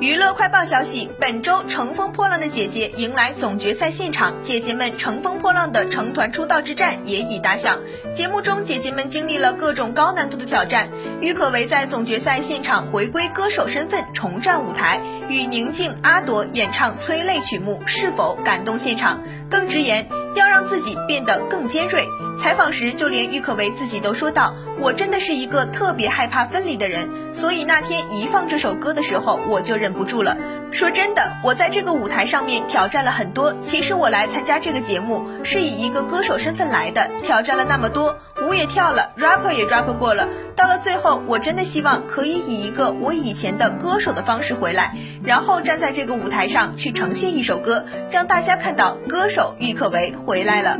娱乐快报消息：本周《乘风破浪的姐姐》迎来总决赛现场，姐姐们乘风破浪的成团出道之战也已打响。节目中，姐姐们经历了各种高难度的挑战。郁可唯在总决赛现场回归歌手身份，重战舞台，与宁静、阿朵演唱催泪曲目，是否感动现场？更直言要让自己变得更尖锐。采访时，就连郁可唯自己都说道：“我真的是一个特别害怕分离的人，所以那天一放这首歌的时候，我就忍不住了。说真的，我在这个舞台上面挑战了很多。其实我来参加这个节目是以一个歌手身份来的，挑战了那么多，也跳了，rapper 也 rap 过了。到了最后，我真的希望可以以一个我以前的歌手的方式回来，然后站在这个舞台上去呈现一首歌，让大家看到歌手郁可唯回来了。”